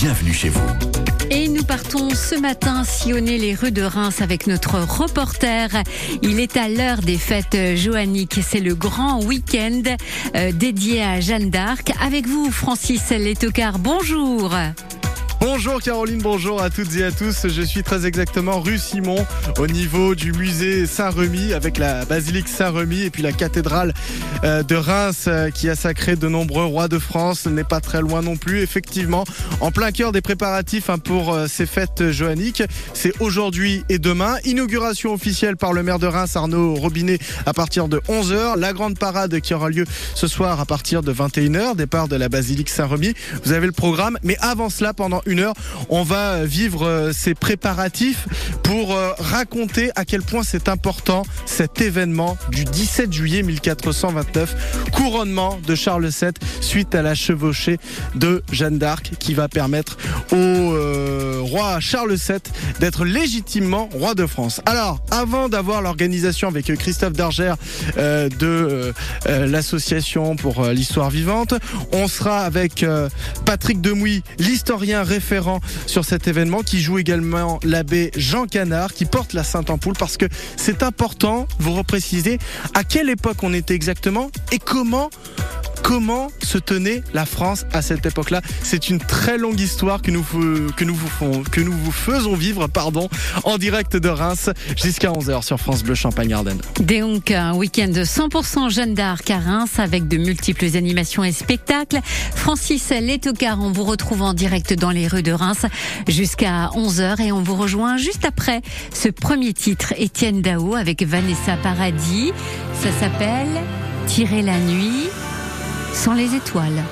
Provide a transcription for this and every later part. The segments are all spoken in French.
bienvenue chez vous. Et nous partons ce matin sillonner les rues de Reims avec notre reporter. Il est à l'heure des fêtes joanniques. C'est le grand week-end euh, dédié à Jeanne d'Arc. Avec vous, Francis Letocard. Bonjour. Bonjour Caroline, bonjour à toutes et à tous. Je suis très exactement rue Simon au niveau du musée Saint-Remy avec la basilique Saint-Remy et puis la cathédrale euh, de Reims euh, qui a sacré de nombreux rois de France. n'est pas très loin non plus. Effectivement, en plein cœur des préparatifs hein, pour euh, ces fêtes joanniques. C'est aujourd'hui et demain. Inauguration officielle par le maire de Reims, Arnaud Robinet, à partir de 11h. La grande parade qui aura lieu ce soir à partir de 21h. Départ de la basilique Saint-Remy. Vous avez le programme. Mais avant cela, pendant heure, on va vivre euh, ces préparatifs pour euh, raconter à quel point c'est important cet événement du 17 juillet 1429, couronnement de Charles VII suite à la chevauchée de Jeanne d'Arc qui va permettre au euh, roi Charles VII d'être légitimement roi de France. Alors, avant d'avoir l'organisation avec Christophe Darger de l'association pour l'histoire vivante, on sera avec Patrick Demouy, l'historien référent sur cet événement qui joue également l'abbé Jean Canard qui porte la Sainte Ampoule parce que c'est important, vous repréciser à quelle époque on était exactement et comment comment se tenait la France à cette époque-là. C'est une très longue histoire que nous, que nous, vous, que nous vous faisons vivre pardon, en direct de Reims jusqu'à 11h sur France Bleu Champagne-Ardenne. Donc un week-end de 100% Jeanne d'Arc à Reims avec de multiples animations et spectacles. Francis Letocard, on vous retrouve en direct dans les rues de Reims jusqu'à 11h et on vous rejoint juste après ce premier titre, Étienne Dao avec Vanessa Paradis. Ça s'appelle Tirer la nuit sans les étoiles.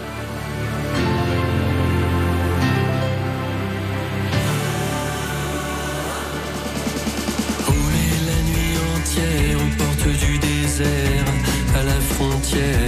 La nuit entière aux portes du désert, à la frontière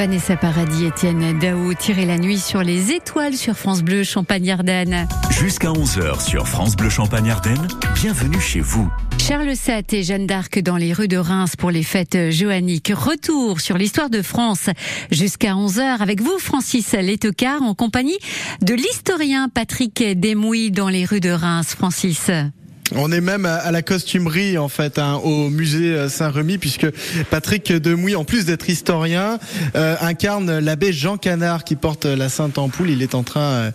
Vanessa Paradis, Étienne Dao, tirer la nuit sur les étoiles sur France Bleu Champagne-Ardenne. Jusqu'à 11h sur France Bleu Champagne-Ardenne, bienvenue chez vous. Charles VII et Jeanne d'Arc dans les rues de Reims pour les fêtes joanniques. Retour sur l'histoire de France jusqu'à 11h avec vous, Francis Letocard, en compagnie de l'historien Patrick Desmouilles dans les rues de Reims. Francis. On est même à la costumerie en fait hein, au musée euh, Saint-Remy puisque Patrick Demouy, en plus d'être historien, euh, incarne l'abbé Jean Canard qui porte la Sainte Ampoule. Il est en train euh,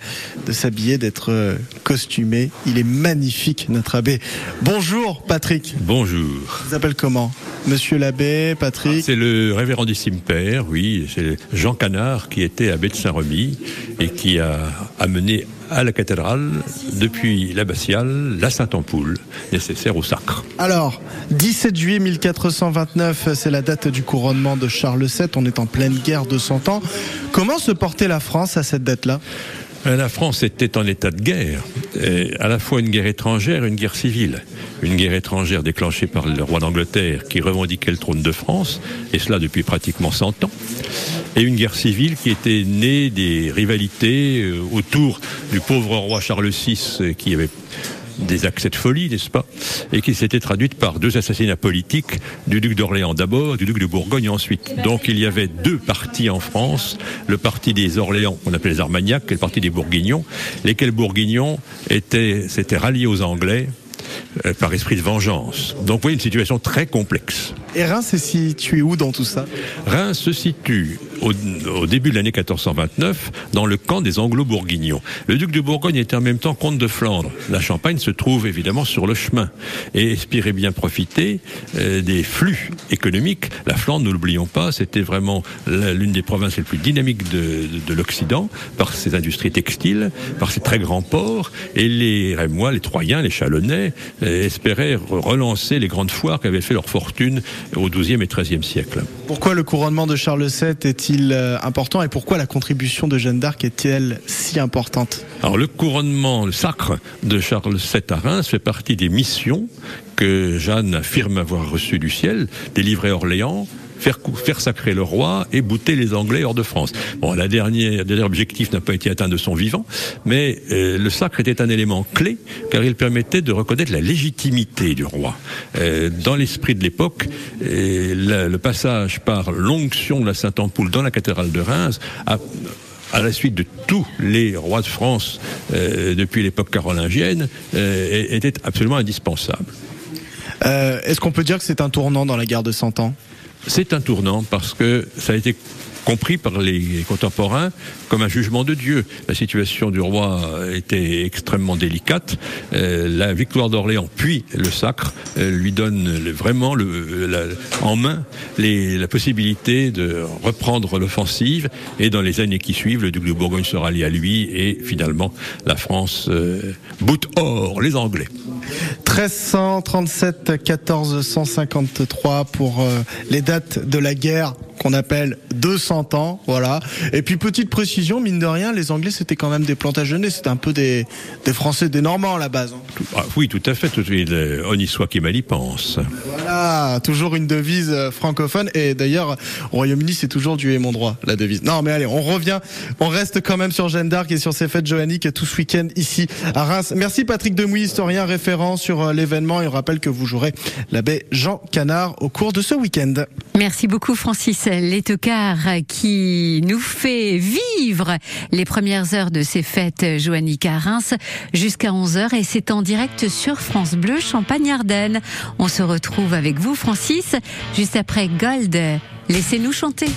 de s'habiller, d'être costumé. Il est magnifique notre abbé. Bonjour Patrick. Bonjour. Vous appelle comment? Monsieur l'abbé, Patrick? C'est le révérendissime père, oui. C'est Jean Canard qui était abbé de Saint-Remy et qui a amené à la cathédrale, depuis l'abbatiale, la Sainte-Ampoule, nécessaire au sacre. Alors, 17 juillet 1429, c'est la date du couronnement de Charles VII. On est en pleine guerre de 100 ans. Comment se portait la France à cette date-là? Euh, la France était en état de guerre, à la fois une guerre étrangère et une guerre civile. Une guerre étrangère déclenchée par le roi d'Angleterre qui revendiquait le trône de France, et cela depuis pratiquement 100 ans et une guerre civile qui était née des rivalités euh, autour du pauvre roi Charles VI euh, qui avait des accès de folie, n'est-ce pas Et qui s'était traduite par deux assassinats politiques du duc d'Orléans d'abord, du duc de Bourgogne ensuite. Donc il y avait deux partis en France, le parti des Orléans, qu'on appelait les Armagnacs, et le parti des Bourguignons, lesquels Bourguignons étaient, s'étaient ralliés aux Anglais euh, par esprit de vengeance. Donc vous voyez une situation très complexe. Et Reims est situé où dans tout ça? Reims se situe au, début de l'année 1429 dans le camp des Anglo-Bourguignons. Le duc de Bourgogne était en même temps comte de Flandre. La Champagne se trouve évidemment sur le chemin et espérait bien profiter euh, des flux économiques. La Flandre, ne l'oublions pas, c'était vraiment l'une des provinces les plus dynamiques de, de, l'Occident par ses industries textiles, par ses très grands ports. Et les Rémois, les Troyens, les Chalonnais euh, espéraient relancer les grandes foires qui avaient fait leur fortune au XIIe et XIIIe siècle. Pourquoi le couronnement de Charles VII est-il euh, important et pourquoi la contribution de Jeanne d'Arc est-elle si importante? Alors le couronnement, le sacre de Charles VII à Reims fait partie des missions que Jeanne affirme avoir reçues du ciel, délivrer Orléans, faire, faire sacrer le roi et bouter les Anglais hors de France. Bon, la dernière, le dernier objectif n'a pas été atteint de son vivant, mais euh, le sacre était un élément clé car il permettait de reconnaître la légitimité du roi. Euh, dans l'esprit de l'époque, euh, le, passage par l'onction de la Sainte-Ampoule dans la cathédrale de Reims a à la suite de tous les rois de France depuis l'époque carolingienne, était absolument indispensable. Est-ce qu'on peut dire que c'est un tournant dans la guerre de Cent Ans? C'est un tournant parce que ça a été compris par les contemporains comme un jugement de Dieu. La situation du roi était extrêmement délicate. Euh, la victoire d'Orléans, puis le sacre, euh, lui donne vraiment le, en main la possibilité de reprendre l'offensive. Et dans les années qui suivent, le duc de Bourgogne se rallie à lui et finalement la France euh, boute hors les Anglais. 1337 1453 pour les dates de la guerre qu'on appelle 200 ans, voilà. Et puis petite précision, mine de rien, les Anglais c'était quand même des Plantagenets, c'était un peu des, des Français, des Normands à la base. Hein. Ah, oui, tout à fait. Tout, on y soit qui mal y pense. Voilà, toujours une devise euh, francophone. Et d'ailleurs, au Royaume-Uni, c'est toujours du et mon droit, la devise. Non, mais allez, on revient. On reste quand même sur Jeanne d'Arc et sur ces fêtes joanniques tout ce week-end ici à Reims. Merci Patrick Demouy, historien référent sur euh, l'événement. Et on rappelle que vous jouerez l'abbé Jean Canard au cours de ce week-end. Merci beaucoup Francis Letocard qui nous fait vivre les premières heures de ces fêtes joanniques à Reims jusqu'à 11h et c'est en direct sur France Bleu Champagne-Ardenne. On se retrouve avec vous Francis juste après Gold. Laissez-nous chanter.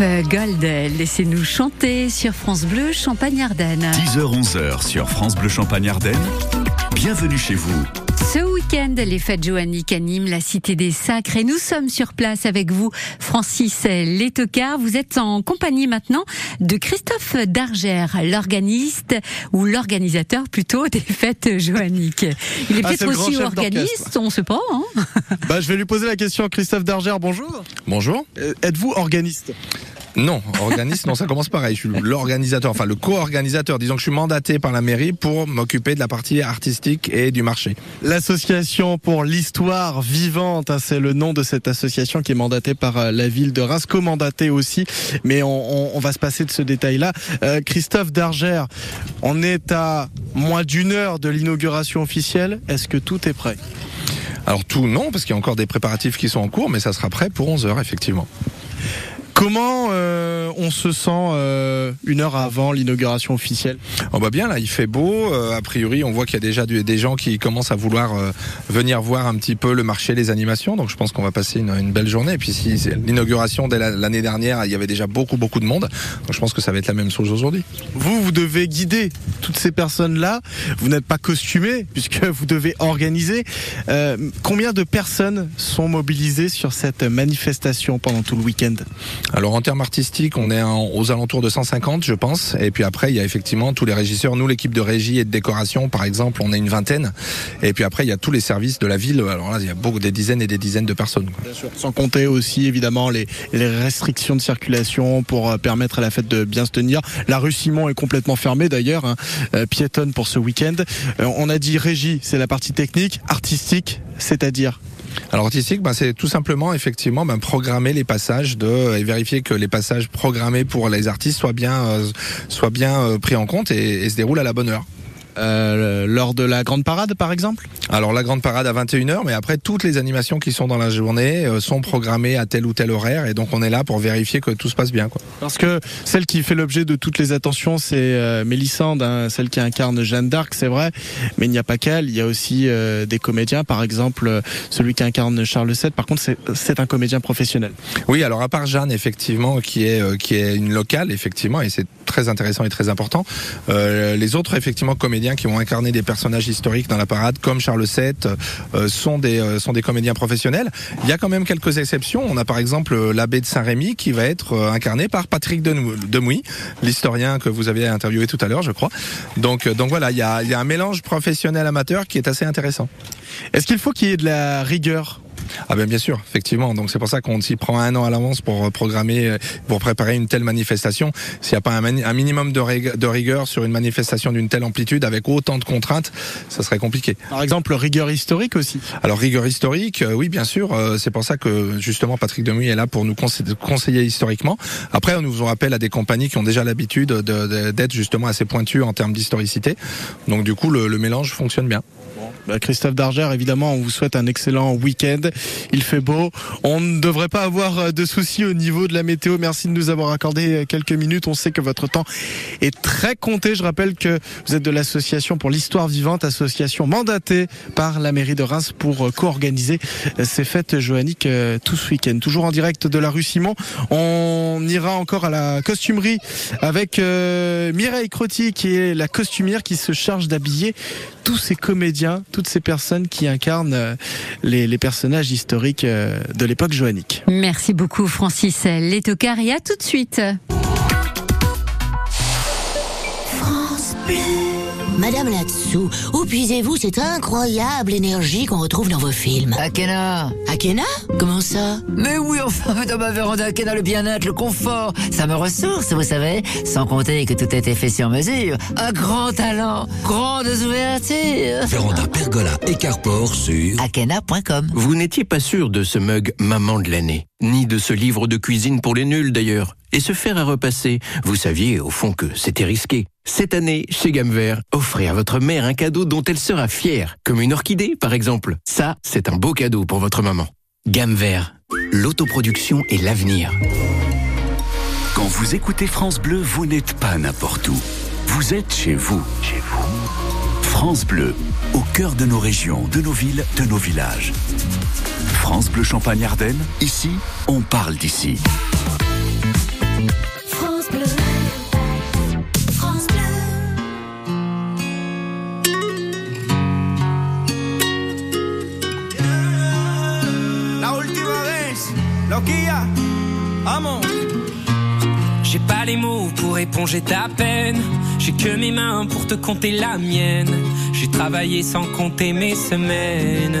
Gold, laissez-nous chanter sur France Bleu Champagne-Ardenne. 10h-11h sur France Bleu Champagne-Ardenne. Bienvenue chez vous. Ce week-end, les fêtes joanniques animent la Cité des Sacres et nous sommes sur place avec vous, Francis Létocard. Vous êtes en compagnie maintenant de Christophe Dargère, l'organiste ou l'organisateur plutôt des fêtes joanniques. Il est Ah, peut-être aussi organiste, on ne sait pas. Hein Bah, je vais lui poser la question. Christophe Dargère, bonjour. Bonjour. Euh, Êtes-vous organiste? Non, organiste, non, ça commence pareil. Je suis l'organisateur, enfin le co-organisateur. Disons que je suis mandaté par la mairie pour m'occuper de la partie artistique et du marché. L'association pour l'histoire vivante, hein, c'est le nom de cette association qui est mandatée par euh, la ville de Reims, co-mandatée aussi, mais on, on- on va se passer de ce détail-là. Euh, Christophe Dargère, on est à moins d'une heure de l'inauguration officielle. Est-ce que tout est prêt? Alors tout, non, parce qu'il y a encore des préparatifs qui sont en cours, mais ça sera prêt pour 11 heures, effectivement. Comment euh, on se sent euh, une heure avant l'inauguration officielle? On va bien, là, il fait beau. euh, a priori, on voit qu'il y a déjà du- des gens qui commencent à vouloir euh, venir voir un petit peu le marché, les animations. Donc je pense qu'on va passer une, une belle journée. Et puis si c'est l'inauguration dès la- l'année dernière, il y avait déjà beaucoup, beaucoup de monde. Donc je pense que ça va être la même chose aujourd'hui. Vous, vous devez guider toutes ces personnes-là. Vous n'êtes pas costumé puisque vous devez organiser. Euh, combien de personnes sont mobilisées sur cette manifestation pendant tout le week-end? Alors en termes artistiques, on est aux alentours de 150, je pense. Et puis après, il y a effectivement tous les régisseurs. Nous, l'équipe de régie et de décoration, par exemple, on est une vingtaine. Et puis après, il y a tous les services de la ville. Alors là, il y a beaucoup, des dizaines et des dizaines de personnes. quoi. Sans compter aussi évidemment les, les restrictions de circulation pour euh, permettre à la fête de bien se tenir. La rue Simon est complètement fermée d'ailleurs, hein, euh, piétonne pour ce week-end. Euh, on a dit régie, c'est la partie technique, artistique, c'est-à-dire Alors artistique, ben, c'est tout simplement effectivement ben, programmer les passages de et vérifier que les passages programmés pour les artistes soient bien euh, euh, pris en compte et se déroulent à la bonne heure. Euh, lors de la grande parade par exemple. Alors la grande parade à 21h, mais après toutes les animations qui sont dans la journée euh, sont programmées à tel ou tel horaire et donc on est là pour vérifier que tout se passe bien. Quoi. Parce que celle qui fait l'objet de toutes les attentions, c'est euh, Mélissande, hein, celle qui incarne Jeanne d'Arc, c'est vrai, mais il n'y a pas qu'elle, il y a aussi euh, des comédiens, par exemple celui qui incarne Charles VII, par contre c'est- c'est un comédien professionnel. Oui, alors à part Jeanne, effectivement, qui est euh, qui est une locale, effectivement, et c'est très intéressant et très important. euh, les autres, effectivement, comédiens qui vont incarner des personnages historiques dans la parade, comme Charles VII, euh, sont des euh, sont des comédiens professionnels. Il y a quand même quelques exceptions. On a par exemple l'abbé de Saint-Rémy qui va être incarné par Patrick Demouy, l'historien que vous avez interviewé tout à l'heure, je crois. Donc donc voilà, il y a il y a un mélange professionnel amateur qui est assez intéressant. Est-ce qu'il faut qu'il y ait de la rigueur? Ah ben bien sûr, effectivement. Donc c'est pour ça qu'on s'y prend un an à l'avance pour euh, programmer, euh, pour préparer une telle manifestation. S'il n'y a pas un, minimum de, rig- de rigueur sur une manifestation d'une telle amplitude avec autant de contraintes, ça serait compliqué. Par exemple, rigueur historique aussi. Alors rigueur historique, euh, oui bien sûr. c'est pour ça que justement Patrick Demuy est là pour nous conse- conseiller historiquement. Après, on nous faisons appel à des compagnies qui ont déjà l'habitude de- de- d'être justement assez pointues en termes d'historicité. Donc du coup, le, le mélange fonctionne bien. Bah, Christophe Dargère, évidemment, on vous souhaite un excellent week-end. Il fait beau. On ne devrait pas avoir euh, de soucis au niveau de la météo. Merci de nous avoir accordé euh, quelques minutes. On sait que votre temps est très compté. Je rappelle que vous êtes de l'association pour l'histoire vivante, association mandatée par la mairie de Reims pour euh, co-organiser ces fêtes joanniques tout ce week-end. Toujours en direct de la rue Simon. On ira encore à la costumerie avec Mireille Crotti qui est la costumière qui se charge d'habiller tous ces comédiens, toutes ces personnes qui incarnent euh, les, les personnages historiques euh, de l'époque joannique. Merci beaucoup Francis Létocard et à tout de suite. Madame Latsou, où puisez-vous cette incroyable énergie qu'on retrouve dans vos films Akena Akena Comment ça Mais oui, enfin, dans ma véranda, Akena, le bien-être, le confort, ça me ressource, vous savez. Sans compter que tout a été fait sur mesure. Un grand talent, grandes ouvertures. Véranda Pergola et Carport sur Akena.com Vous n'étiez pas sûr de ce mug Maman de l'année, ni de ce livre de cuisine pour les nuls d'ailleurs. Et se faire à repasser, vous saviez au fond que c'était risqué. Cette année, chez Gamme Vert, offrez à votre mère un cadeau dont elle sera fière, comme une orchidée par exemple. Ça, c'est un beau cadeau pour votre maman. Gamme Vert, l'autoproduction et l'avenir. Quand vous écoutez France Bleu, vous n'êtes pas n'importe où. Vous êtes chez vous. Chez vous. France Bleu, au cœur de nos régions, de nos villes, de nos villages. France Bleu Champagne Ardennes, ici, on parle d'ici. France Bleu. France Bleu. La última vez, loquilla, amor. J'ai pas les mots pour éponger ta peine. J'ai que mes mains pour te compter la mienne. J'ai travaillé sans compter mes semaines.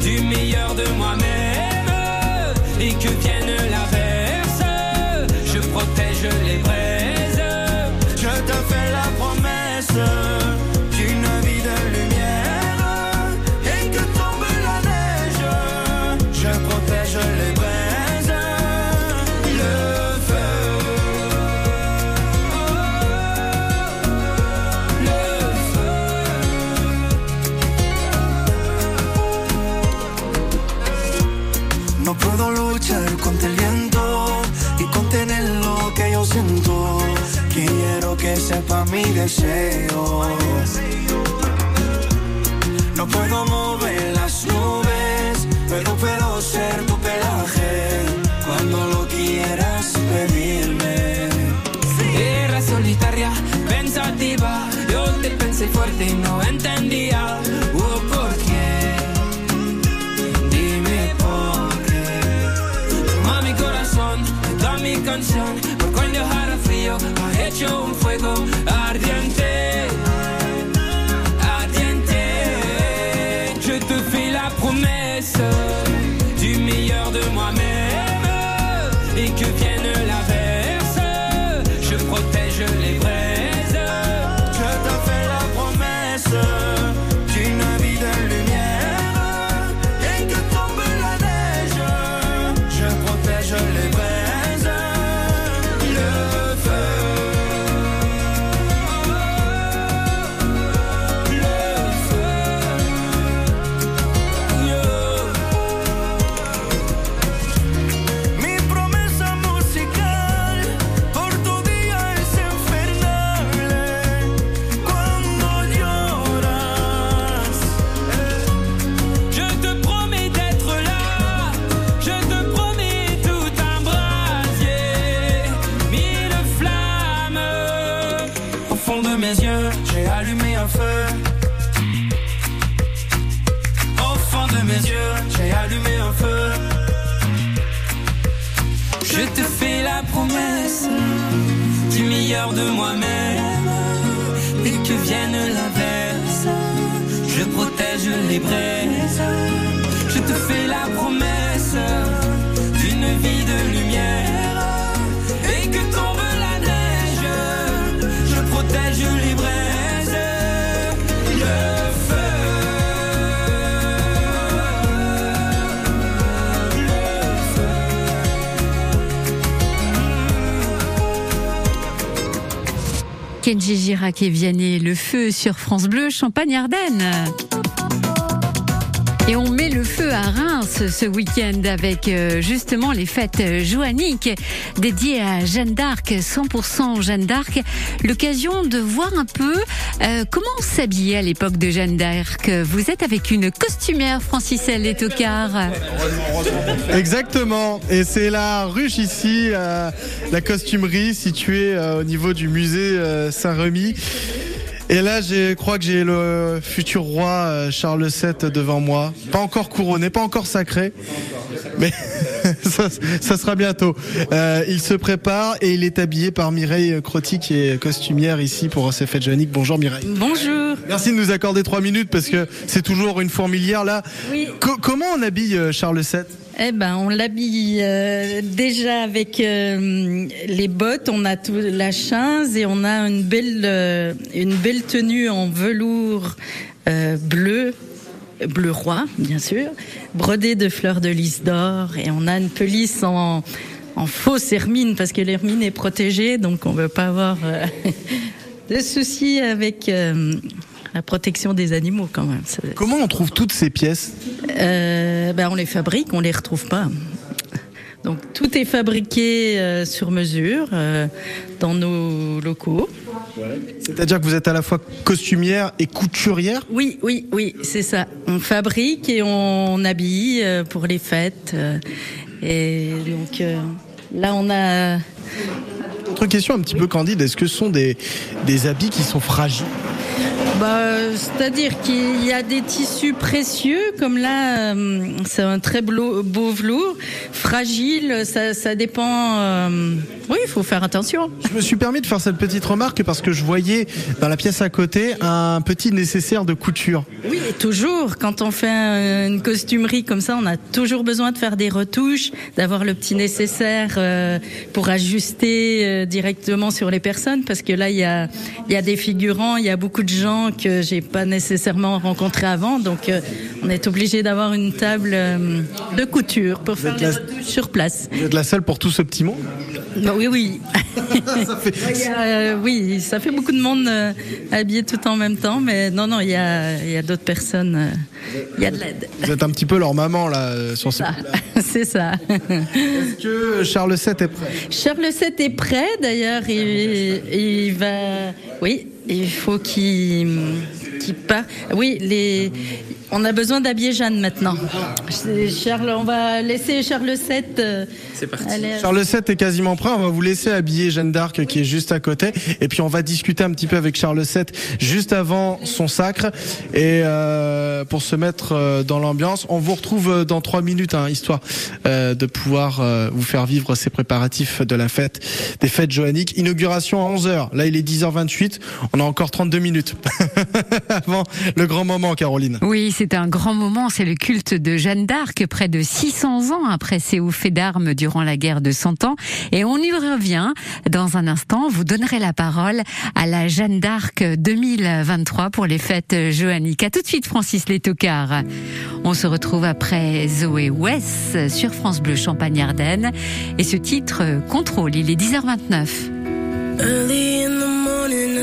du meilleur de moi-même mi deseo. No puedo mover las nubes, pero puedo ser tu pelaje cuando lo quieras pedirme. Era solitaria, pensativa. Yo te pensé fuerte y no entendía. Oh, ¿por qué? Dime por qué. Toma mi corazón, toda mi canción. Kenji Girac et Vianney, le feu sur France Bleu, Champagne-Ardenne. Et on met le feu à Reims ce week-end avec euh, justement les fêtes joanniques dédiées à Jeanne d'Arc, 100% Jeanne d'Arc. L'occasion de voir un peu euh, comment on s'habillait à l'époque de Jeanne d'Arc. Vous êtes avec une costumière, Franciselle Letocard. Exactement. Et c'est la ruche ici, euh, la costumerie située au niveau du musée Saint-Remy. Et là, je crois que j'ai le futur roi euh, Charles VII devant moi. Pas encore couronné, pas encore sacré, mais ça, ça sera bientôt. Euh, il se prépare et il est habillé par Mireille Crotti, qui est costumière ici pour ces fêtes janiques. Bonjour Mireille. Bonjour. Merci de nous accorder trois minutes parce que c'est toujours une fourmilière là. Oui. Co- comment on habille euh, Charles VII Eh ben, on l'habille euh, déjà avec euh, les bottes. On a tout la chaise et on a une belle, euh, une belle tenue en velours bleu, bleu roi, bien sûr, brodée de fleurs de lys d'or. Et on a une pelisse en, fausse hermine parce que l'hermine est protégée, donc on veut pas avoir de soucis avec. La protection des animaux quand même. Comment on trouve toutes ces pièces Euh, ben, on les fabrique, on les retrouve pas. Donc tout est fabriqué euh, sur mesure euh, dans nos locaux. C'est-à-dire que vous êtes à la fois costumière et couturière? Oui, oui, oui, c'est ça. On fabrique et on habille pour les fêtes. Et donc là, on a. Autre question un petit peu candide, est-ce que ce sont des, des habits qui sont fragiles? Bah, c'est-à-dire qu'il y a des tissus précieux, comme là, euh, c'est un très beau, beau velours, fragile, ça, ça dépend. euh, oui, il faut faire attention. Je me suis permis de faire cette petite remarque parce que je voyais dans la pièce à côté un petit nécessaire de couture. Oui, toujours, quand on fait un- une costumerie comme ça, on a toujours besoin de faire des retouches, d'avoir le petit nécessaire euh, pour ajuster directement sur les personnes, parce que là, il y a, il y a des figurants, il y a beaucoup de gens que j'ai pas nécessairement rencontrés avant, donc euh, on est obligé d'avoir une table euh, de couture pour faire les la- sur place. Vous êtes la seule pour tout ce petit monde Bah oui, oui. Euh, oui, ça fait beaucoup de monde habillé tout en même temps, mais non, non, il y a, il y a d'autres personnes. il y a de l'aide. Vous êtes un petit peu leur maman là sur ce Ça, C'est ça. Est-ce que Charles VII est prêt? Charles VII est prêt, d'ailleurs, il, il va. Oui, il faut qu'il qu'il part. Oui, les. On a besoin d'habiller Jeanne maintenant. Charles, on va laisser Charles VII. C'est parti. Charles VII est quasiment prêt. On va vous laisser habiller Jeanne d'Arc qui est juste à côté. Et puis on va discuter un petit peu avec Charles VII juste avant son sacre. Et euh, pour se mettre euh, dans l'ambiance, on vous retrouve euh, dans trois minutes, hein, histoire euh, de pouvoir euh, vous faire vivre ces préparatifs de la fête, des fêtes joanniques. Inauguration à 11h. Là, il est 10h28. On a encore 32 minutes avant le grand moment, Caroline. Oui, c'est un grand moment, c'est le culte de Jeanne d'Arc, près de 600 ans après ses hauts faits d'armes durant la guerre de Cent Ans. Et on y revient dans un instant. Vous donnerez la parole à la Jeanne d'Arc 2023 pour les fêtes joanniques. À tout de suite, Francis Létocard. On se retrouve après Zoé West sur France Bleu Champagne-Ardenne. Et ce titre, Contrôle, il est 10h29. Early in the morning, I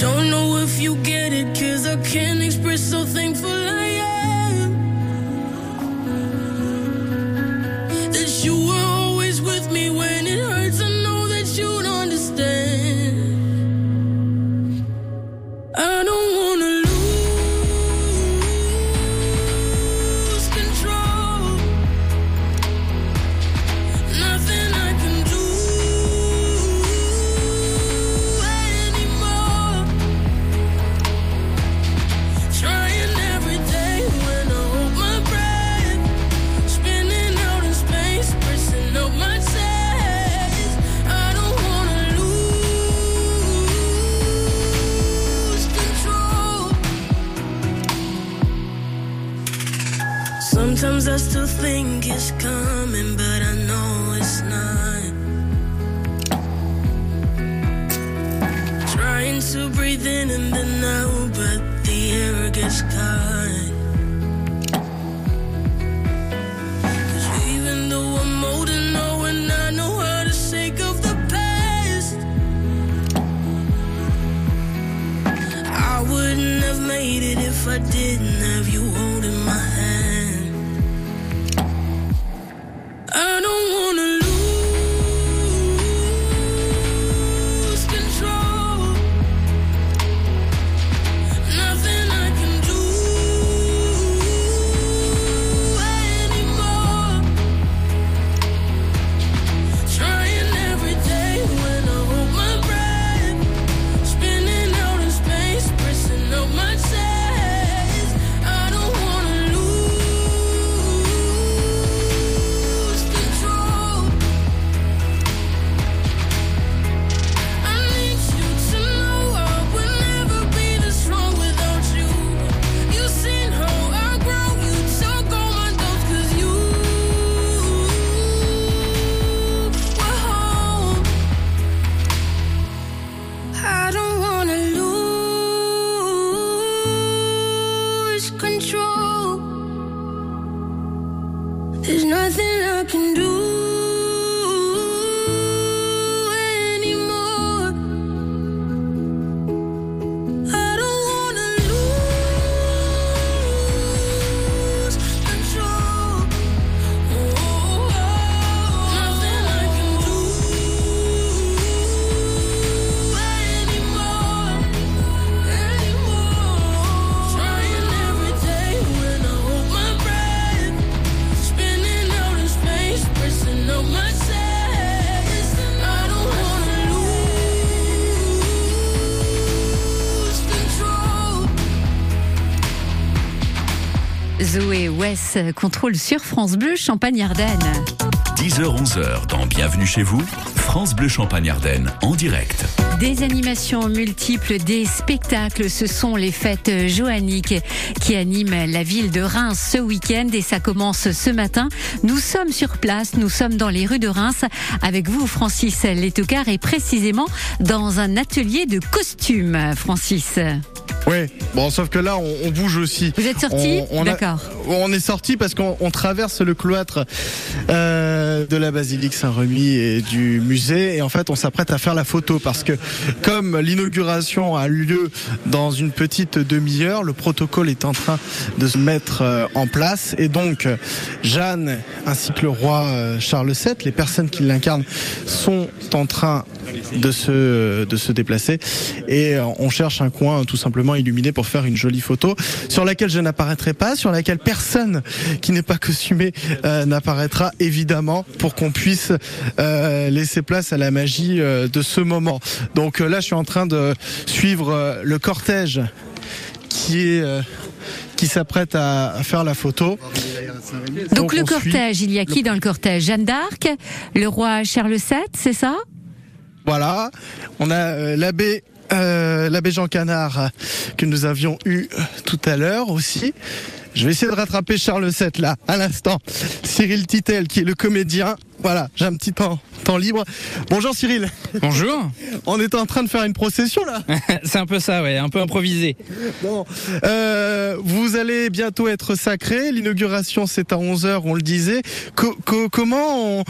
Don't know if you get it, cause I can't express how thankful I Contrôle sur France Bleu Champagne-Ardenne. 10h-11h dans Bienvenue chez vous, France Bleu Champagne-Ardenne en direct. Des animations multiples, des spectacles, ce sont les fêtes joanniques qui animent la ville de Reims ce week-end et ça commence ce matin. Nous sommes sur place, nous sommes dans les rues de Reims avec vous Francis Letocard et précisément dans un atelier de costumes, Francis. Oui, bon, sauf que là, on, on bouge aussi. Vous êtes sorti D'accord. On est sorti parce qu'on on traverse le cloître euh, de la basilique Saint-Remy et du musée et en fait on s'apprête à faire la photo parce que comme l'inauguration a lieu dans une petite demi-heure, le protocole est en train de se mettre euh, en place et donc Jeanne ainsi que le roi euh, Charles VII, les personnes qui l'incarnent sont en train de se de se déplacer et on cherche un coin tout simplement illuminé pour faire une jolie photo sur laquelle je n'apparaîtrai pas, sur laquelle personne qui n'est pas costumé euh, n'apparaîtra évidemment pour qu'on puisse euh, laisser place à la magie euh, de ce moment. Donc là je suis en train de suivre le cortège qui est qui s'apprête à, à faire la photo. Donc, le suit- cortège, il y a qui dans le cortège? Jeanne d'Arc, le roi Charles VII, c'est ça? Voilà, on a euh, l'abbé euh, l'abbé Jean Canard que nous avions eu tout à l'heure aussi. Je vais essayer de rattraper Charles VII là, à l'instant. Cyril Titel qui est le comédien. Voilà, j'ai un petit temps, temps libre. Bonjour Cyril. Bonjour. On est en train de faire une procession là. C'est un peu ça, ouais, un peu improvisé. Bon, euh, vous allez bientôt être sacré. L'inauguration c'est à 11h, on le disait. Co- co- comment on-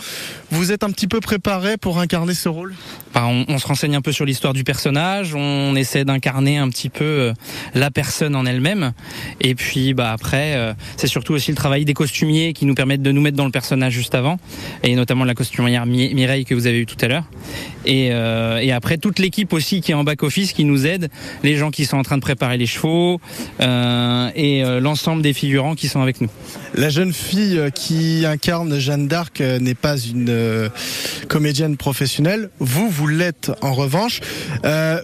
vous êtes un petit peu préparé pour incarner ce rôle? Enfin, on, on se renseigne un peu sur l'histoire du personnage, on essaie d'incarner un petit peu euh, la personne en elle-même. Et puis bah après, euh, c'est surtout aussi le travail des costumiers qui nous permettent de nous mettre dans le personnage juste avant, et notamment la costumière Mi- Mireille que vous avez eu tout à l'heure. Et, euh, et après toute l'équipe aussi qui est en back office qui nous aide, les gens qui sont en train de préparer les chevaux euh, et euh, l'ensemble des figurants qui sont avec nous. La jeune fille qui incarne Jeanne d'Arc n'est pas une comédienne professionnelle. Vous, vous l'êtes en revanche.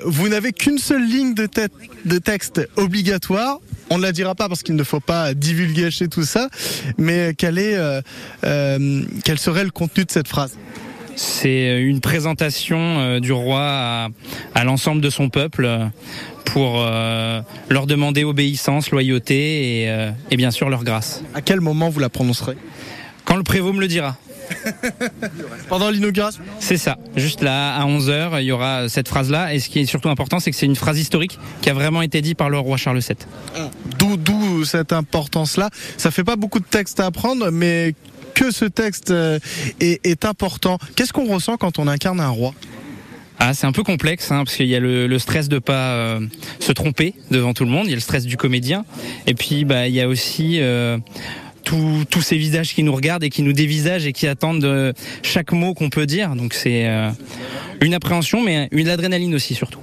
Vous n'avez qu'une seule ligne de texte obligatoire. On ne la dira pas parce qu'il ne faut pas divulguer tout ça. Mais quel, est, euh, euh, quel serait le contenu de cette phrase? C'est une présentation euh, du roi à, à l'ensemble de son peuple pour euh, leur demander obéissance, loyauté et, et bien sûr leur grâce. À quel moment vous la prononcerez? Quand le prévôt me le dira. Pendant l'inauguration C'est ça. Juste là, à 11h, il y aura cette phrase-là. Et ce qui est surtout important, c'est que c'est une phrase historique qui a vraiment été dite par le roi Charles VII. D'où, d'où cette importance-là. Ça fait pas beaucoup de textes à apprendre, mais que ce texte euh, est, est important. Qu'est-ce qu'on ressent quand on incarne un roi? Ah, c'est un peu complexe, hein, parce qu'il y a le, le stress de pas euh, se tromper devant tout le monde. Il y a le stress du comédien. Et puis, bah, il y a aussi euh, tous tous ces visages qui nous regardent et qui nous dévisagent et qui attendent de chaque mot qu'on peut dire. Donc, c'est euh, une appréhension, mais une adrénaline aussi, surtout.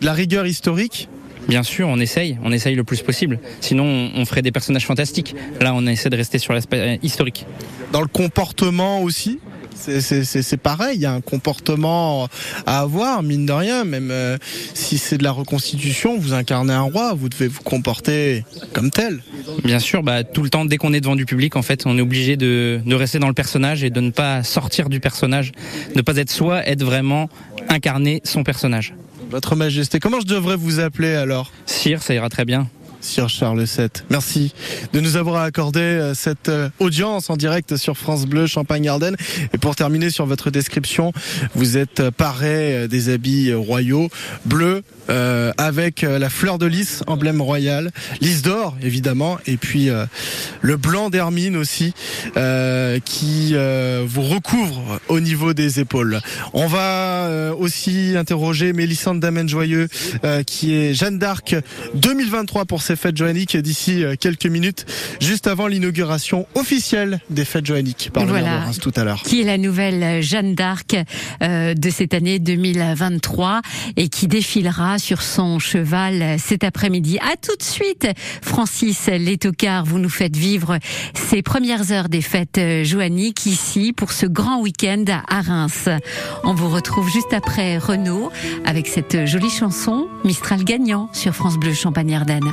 La rigueur historique? Bien sûr, on essaye, on essaye le plus possible. Sinon, on, on ferait des personnages fantastiques. Là, on essaie de rester sur l'aspect euh, historique. Dans le comportement aussi? C'est, pareil, il y a un comportement à avoir, mine de rien, même euh, si c'est de la reconstitution, vous incarnez un roi, vous devez vous comporter comme tel. Bien sûr, bah, tout le temps, dès qu'on est devant du public, en fait, on est obligé de, de rester dans le personnage et de ne pas sortir du personnage, ne pas être soi, être vraiment incarner son personnage. Votre Majesté, comment je devrais vous appeler alors? Sire, ça ira très bien. Charles VII. Merci de nous avoir accordé euh, cette euh, audience en direct sur France Bleu Champagne-Ardenne. Et pour terminer sur votre description, vous êtes paré euh, des habits royaux, bleus, euh, avec la fleur de lys, emblème royal, lys d'or évidemment, et puis euh, le blanc d'hermine aussi, euh, qui vous recouvre au niveau des épaules. On va aussi interroger Mélissande Damen Joyeux, euh, qui est Jeanne d'Arc 2023 pour ces fêtes joanniques d'ici euh, quelques minutes, juste avant l'inauguration officielle des fêtes joanniques par le maire de. Reims tout à l'heure. Qui est la nouvelle Jeanne d'Arc euh, de cette année 2023 et qui défilera sur son cheval euh, cet après-midi. À tout de suite, Francis Létocard, vous nous faites vivre ces premières heures des fêtes euh, joanniques ici pour ce grand week-end à Reims. On vous retrouve juste après Renaud avec cette jolie chanson Mistral gagnant sur France Bleu Champagne-Ardenne.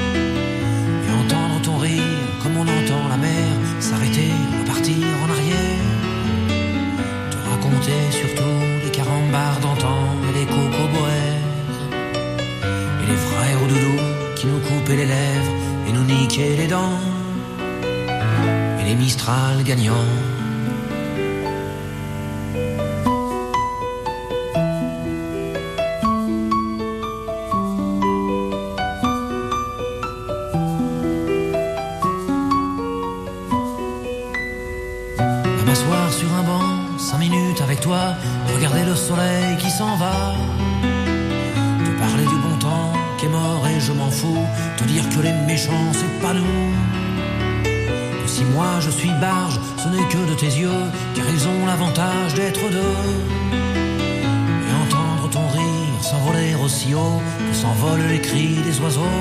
les dents et les Mistral gagnants. À m'asseoir sur un banc, cinq minutes avec toi, regarder le soleil qui s'en va. Te parler du je m'en fous. Te dire que les méchants c'est pas nous. Que si moi je suis barge, ce n'est que de tes yeux, car ils ont l'avantage d'être deux. Et entendre ton rire s'envoler aussi haut que s'envolent les cris des oiseaux.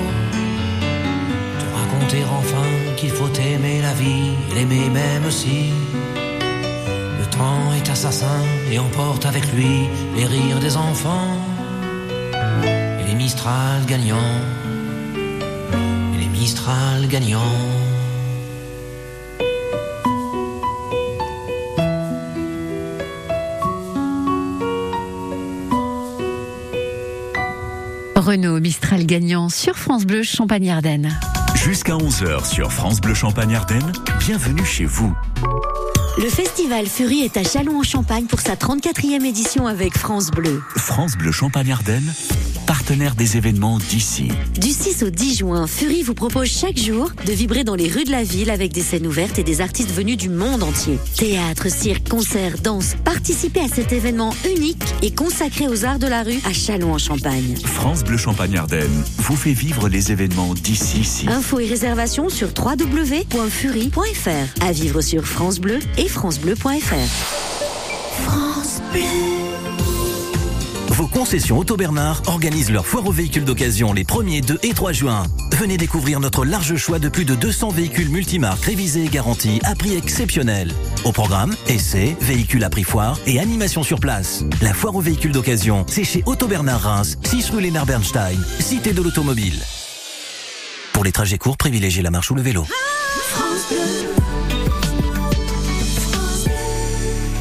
Te raconter enfin qu'il faut aimer la vie et l'aimer même si. Le temps est assassin et emporte avec lui les rires des enfants Mistral gagnants et les Mistral gagnants. Renaud Mistral gagnant sur France Bleu Champagne-Ardenne. Jusqu'à 11h sur France Bleu Champagne-Ardenne, bienvenue chez vous. Le festival Fury est à Châlons-en-Champagne pour sa 34e édition avec France Bleu. France Bleu Champagne-Ardenne, partenaire des événements d'ici. Du 6 au 10 juin, Fury vous propose chaque jour de vibrer dans les rues de la ville avec des scènes ouvertes et des artistes venus du monde entier. Théâtre, cirque, concerts, danse. Participez à cet événement unique et consacré aux arts de la rue à Châlons-en-Champagne. France Bleu Champagne-Ardenne vous fait vivre les événements d'ici. ici. Infos et réservations sur www.fury.fr. À vivre sur France Bleu et francebleu.fr. France Bleu. Vos concessions Auto Bernard organisent leur foire aux véhicules d'occasion les 1er, 2 et 3 juin. Venez découvrir notre large choix de plus de 200 véhicules multimarques révisés et garantis à prix exceptionnel. Au programme, essais, véhicules à prix foire et animation sur place. La foire aux véhicules d'occasion, c'est chez Auto Bernard Reims, 6 rue Lénard Bernstein, cité de l'automobile. Pour les trajets courts, privilégiez la marche ou le vélo.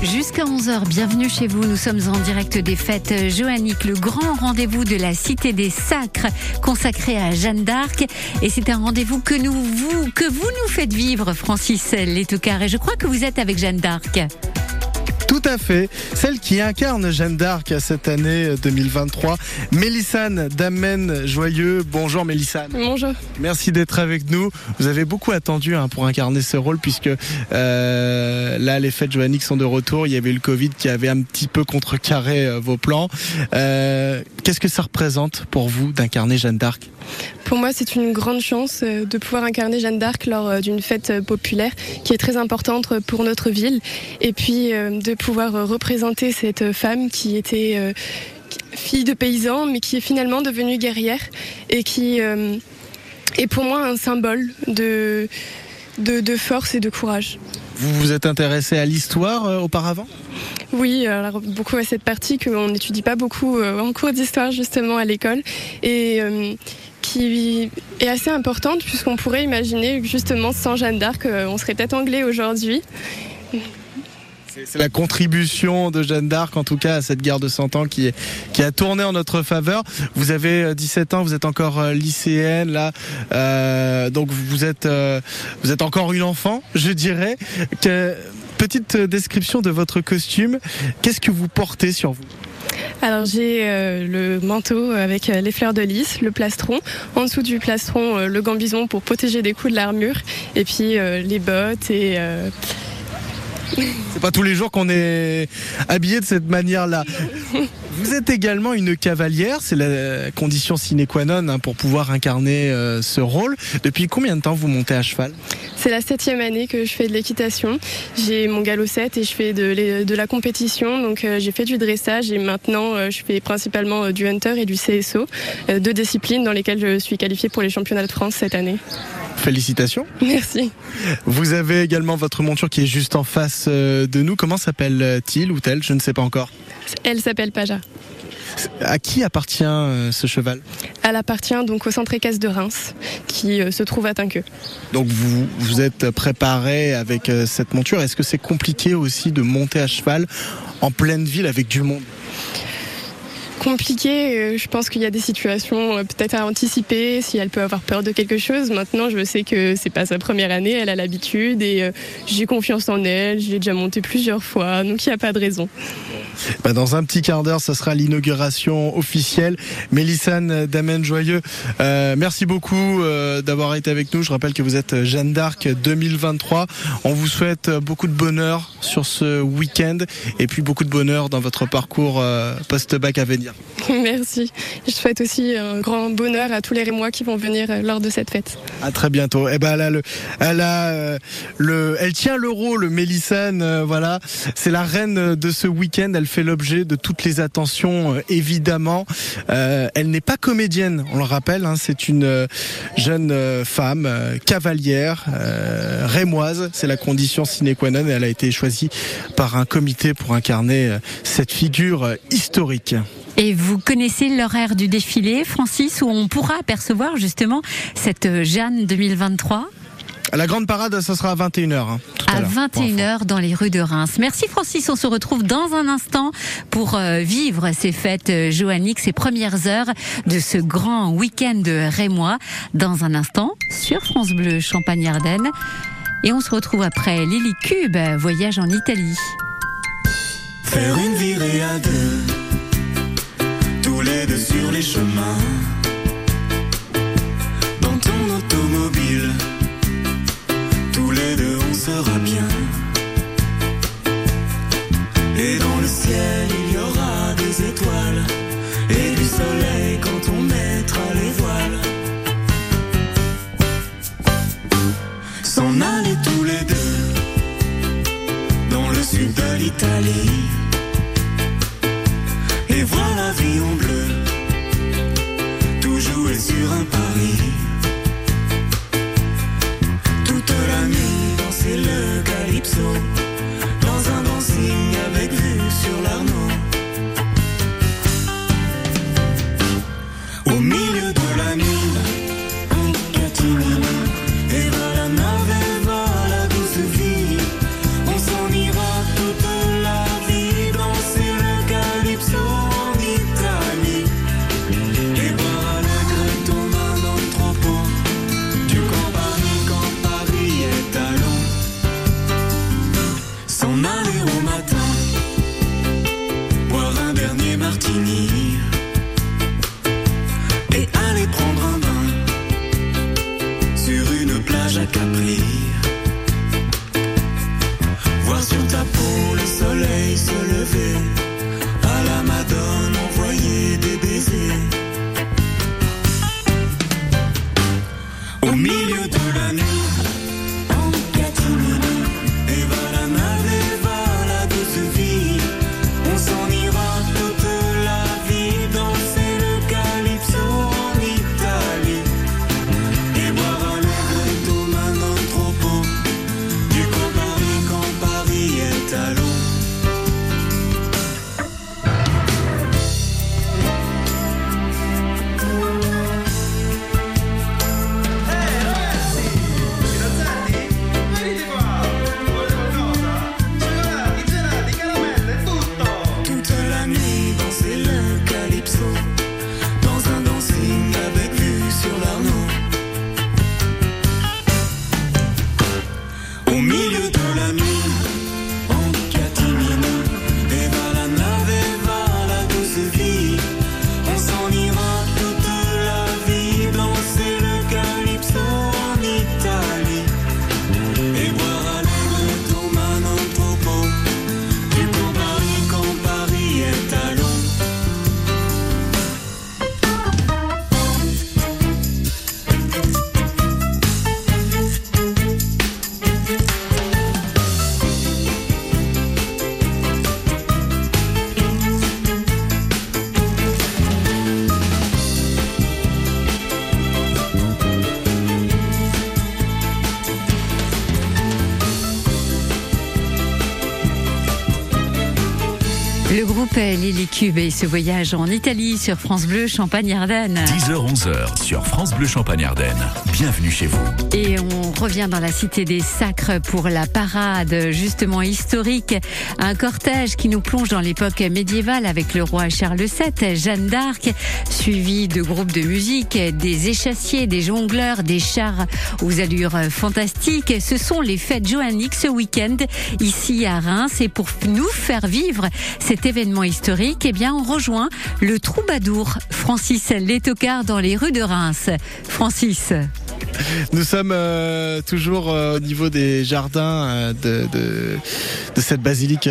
Jusqu'à 11h, bienvenue chez vous. Nous sommes en direct des fêtes joanniques, le grand rendez-vous de la Cité des Sacres consacré à Jeanne d'Arc. Et c'est un rendez-vous que nous vous, que vous nous faites vivre, Francis Létocard. Et je crois que vous êtes avec Jeanne d'Arc. Tout à fait. Celle qui incarne Jeanne d'Arc cette année 2023, Mélissane Damen Joyeux. Bonjour Mélissane. Bonjour. Merci d'être avec nous. Vous avez beaucoup attendu hein, pour incarner ce rôle puisque euh, là les fêtes joanniques sont de retour. Il y avait eu le Covid qui avait un petit peu contrecarré euh, vos plans. Euh, Qu'est-ce que ça représente pour vous d'incarner Jeanne d'Arc? Pour moi, c'est une grande chance euh, de pouvoir incarner Jeanne d'Arc lors d'une fête populaire qui est très importante pour notre ville. Et puis de pouvoir euh, représenter cette femme qui était euh, fille de paysan, mais qui est finalement devenue guerrière et qui euh, est pour moi un symbole de, de, de force et de courage. Vous vous êtes intéressé à l'histoire euh, auparavant? Oui, alors beaucoup à cette partie qu'on n'étudie pas beaucoup euh, en cours d'histoire justement à l'école et euh, qui est assez importante puisqu'on pourrait imaginer justement sans Jeanne d'Arc, on serait peut-être anglais aujourd'hui. C'est- la contribution de Jeanne d'Arc, en tout cas, à cette guerre de 100 ans qui, a tourné en notre faveur. Vous avez euh, 17 ans, vous êtes encore euh, lycéenne, là, euh, donc vous êtes, euh, encore une enfant, je dirais. Petite euh, description de votre costume. Qu'est-ce que vous portez sur vous? Alors j'ai euh, le manteau avec euh, les fleurs de lys, le plastron, en dessous du plastron euh, le gambison pour protéger des coups de l'armure et puis euh, les bottes et euh, C'est pas tous les jours qu'on est habillé de cette manière-là. Vous êtes également une cavalière, c'est la condition sine qua non hein, pour pouvoir incarner euh, ce rôle. Depuis combien de temps vous montez à cheval? C'est la septième année que je fais de l'équitation. J'ai mon galop 7 et je fais de, de la compétition. Donc euh, j'ai fait du dressage et maintenant euh, je fais principalement du hunter et du CSO, deux disciplines dans lesquelles je suis qualifiée pour les championnats de France cette année. Félicitations. Merci. Vous avez également votre monture qui est juste en face de nous. Comment s'appelle-t-il ou tel Je ne sais pas encore. Elle s'appelle Paja. À qui appartient euh, ce cheval? Elle appartient donc au centre équestre de Reims qui euh, se trouve à Tinqueux. Donc vous vous êtes préparé avec euh, cette monture. Est-ce que c'est compliqué aussi de monter à cheval en pleine ville avec du monde? Compliqué. euh, Je pense qu'il y a des situations euh, peut-être à anticiper si elle peut avoir peur de quelque chose. Maintenant, je sais que c'est pas sa première année, elle a l'habitude et euh, j'ai confiance en elle. Je l'ai déjà montée plusieurs fois, donc il n'y a pas de raison. Bah, Dans un petit quart d'heure, ça sera l'inauguration officielle. Mélissane Damen Joyeux, merci beaucoup d'avoir été avec nous. Je rappelle que vous êtes Jeanne d'Arc 2023. On vous souhaite beaucoup de bonheur sur ce week-end et puis beaucoup de bonheur dans votre parcours post-bac à venir. Merci. Je souhaite aussi un grand bonheur à tous les Rémois qui vont venir euh, lors de cette fête. À très bientôt. Eh ben, elle a le, elle a euh, le, elle tient le rôle, Mélissane. euh, voilà, c'est la reine de ce week-end. Elle fait l'objet de toutes les attentions, évidemment. Euh, elle n'est pas comédienne, on le rappelle. hein, c'est une jeune femme cavalière, euh, rémoise. C'est la condition sine qua non. Elle a été choisie par un comité pour incarner cette figure historique. Et vous connaissez l'horaire du défilé, Francis, où on pourra apercevoir justement cette euh, Jeanne 2023 La grande parade, ça sera à 21h. hein, tout à à l'heure. 21h dans les rues de Reims. Merci Francis, on se retrouve dans un instant pour euh, vivre ces fêtes euh, joanniques, ces premières heures de ce grand week-end rémois. Dans un instant sur France Bleu Champagne-Ardenne. Et on se retrouve après Lily Cube, voyage en Italie. Faire une virée à deux, sur les chemins. Dans ton automobile, tous les deux on sera bien. Et dans le ciel, Le groupe Lily Cube et ce voyage en Italie sur France Bleu Champagne-Ardenne. 10h-11h sur France Bleu Champagne-Ardenne. Bienvenue chez vous. Et on revient dans la cité des Sacres pour la parade justement historique. Un cortège qui nous plonge dans l'époque médiévale avec le roi Charles VII, Jeanne d'Arc, suivi de groupes de musique, des échassiers, des jongleurs, des chars aux allures fantastiques. Ce sont les fêtes joanniques ce week-end ici à Reims. Et pour nous faire vivre cet événement historique, eh bien, on rejoint le troubadour Francis Létocard dans les rues de Reims. Francis. Nous sommes euh, toujours euh, au niveau des jardins euh, de, cette basilique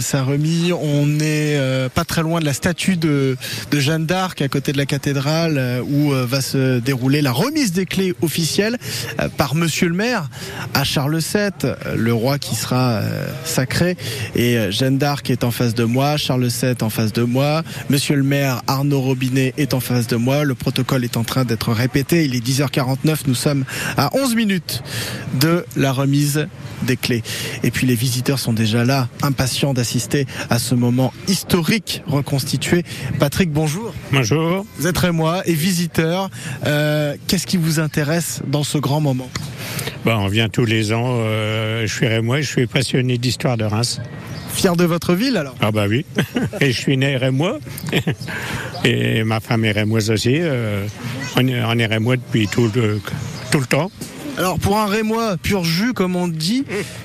Saint-Remy. On est euh, pas très loin de la statue de, de Jeanne d'Arc à côté de la cathédrale où va se dérouler la remise des clés officielles euh, par Monsieur le maire à Charles VII, le roi qui sera sacré. Et Jeanne d'Arc est en face de moi, Charles VII en face de moi, Monsieur le maire Arnaud Robinet est en face de moi. Le protocole est en train d'être répété. Il est 10h49. Nous sommes à 11 minutes de la remise des clés. Et puis les visiteurs sont déjà là, impatients d'assister à ce moment historique reconstitué. Patrick, bonjour. Bonjour. Vous êtes rémois et visiteur. Euh, Qu'est-ce qui vous intéresse dans ce grand moment? Bon, on vient tous les ans. euh, je suis rémois, je suis passionné d'histoire de Reims. Fier de votre ville alors? Ah bah oui. Et je suis né rémois. Et ma femme est rémoise aussi. euh, on, est, on est rémois depuis tout le, tout le temps. Alors pour un rémois pur jus, comme on dit,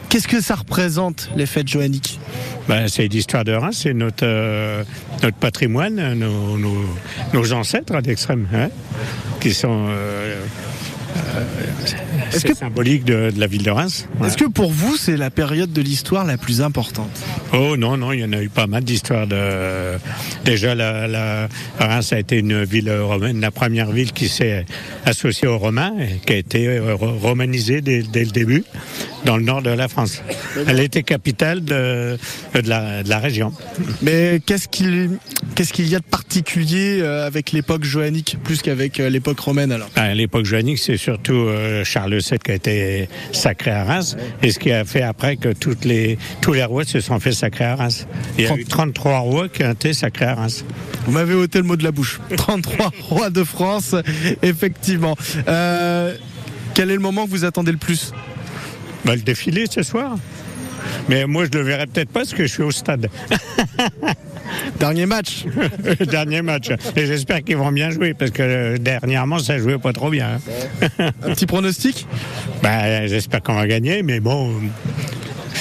qu'est-ce que ça représente les fêtes joanniques Ben, c'est l'histoire de Reims, c'est notre, euh, notre patrimoine, nos, nos, nos ancêtres d'extrême, hein, qui sont euh, euh, c'est symbolique de, de la ville de Reims. Est-ce que pour vous c'est la période de l'histoire la plus importante? Oh non, non, il y en a eu pas mal d'histoires. De... Déjà, la, la- Reims a été une ville romaine, la première ville qui s'est associée aux Romains, et qui a été euh, ro- romanisée dès, dès le début, dans le nord de la France. Elle était capitale de, de, la, de la région. Mais qu'est-ce qu'il y a de particulier euh, avec l'époque joannique plus qu'avec euh, l'époque romaine alors? À l'époque joannique, c'est surtout euh, Charles VII qui a été sacré à Reims, et ce qui a fait après que toutes les, tous les rois se sont fait sacrer à Reims. Il y a eu 33 rois qui ont été sacrés à Reims. Vous m'avez ôté le mot de la bouche. 33 rois de France, effectivement. Euh, quel est le moment que vous attendez le plus? Bah, le défilé ce soir. Mais moi, je le verrai peut-être pas parce que je suis au stade. Dernier match. Dernier match. Et j'espère qu'ils vont bien jouer parce que euh, dernièrement, ça jouait pas trop bien. hein. Un petit pronostic? Bah, J'espère qu'on va gagner, mais bon.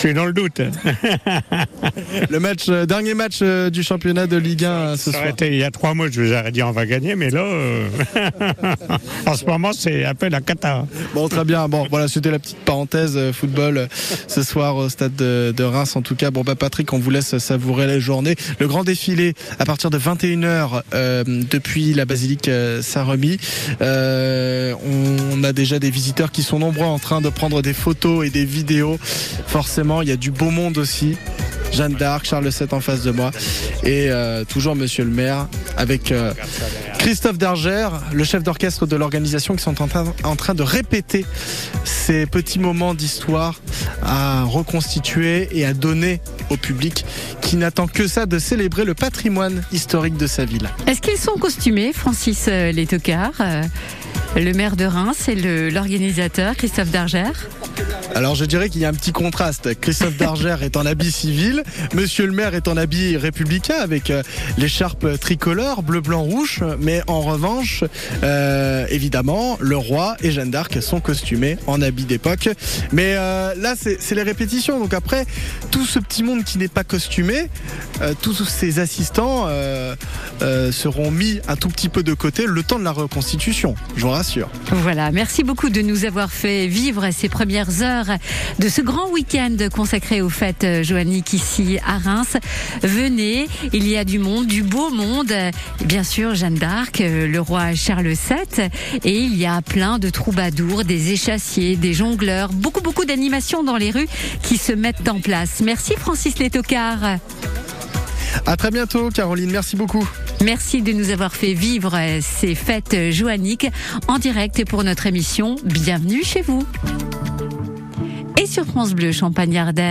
Suis dans le doute. Le match, euh, dernier match euh, du championnat de Ligue 1 euh, ce soir. été il y a trois mois, je vous aurais dit on va gagner, mais là, en ce moment, c'est un peu la cata. Bon, très bien. Bon, voilà, c'était la petite parenthèse football ce soir au stade de, de Reims. En tout cas, bon, bah, Patrick, on vous laisse savourer la journée. Le grand défilé à partir de 21h euh, depuis la basilique Saint-Remy. On a déjà des visiteurs qui sont nombreux en train de prendre des photos et des vidéos. Forcément, il y a du beau monde aussi. Jeanne d'Arc, Charles VII en face de moi et euh, toujours Monsieur le maire avec euh, Christophe Dargère, le chef d'orchestre de l'organisation qui sont en train, de répéter ces petits moments d'histoire à reconstituer et à donner au public qui n'attend que ça de célébrer le patrimoine historique de sa ville. Est-ce qu'ils sont costumés, Francis euh, Les le maire de Reims et l'organisateur Christophe Dargère Alors je dirais qu'il y a un petit contraste. Christophe Dargère est en habit civil, Monsieur le maire est en habit républicain avec euh, l'écharpe tricolore bleu blanc rouge, mais en revanche, euh, évidemment, le roi et Jeanne d'Arc sont costumés en habit d'époque. Mais euh, là, c'est les répétitions. Donc après, tout ce petit monde qui n'est pas costumé, tous ces assistants seront mis un tout petit peu de côté le temps de la reconstitution. Voilà, merci beaucoup de nous avoir fait vivre ces premières heures de ce grand week-end consacré aux fêtes joanniques ici à Reims. Venez, il y a du monde, du beau monde. Bien sûr, Jeanne d'Arc, euh, le roi Charles VII, et il y a plein de troubadours, des échassiers, des jongleurs, beaucoup beaucoup d'animations dans les rues qui se mettent en place. Merci Francis Létocard. À très bientôt, Caroline. Merci beaucoup. Merci de nous avoir fait vivre ces fêtes joanniques en direct pour notre émission Bienvenue chez vous. Et sur France Bleu Champagne-Ardenne.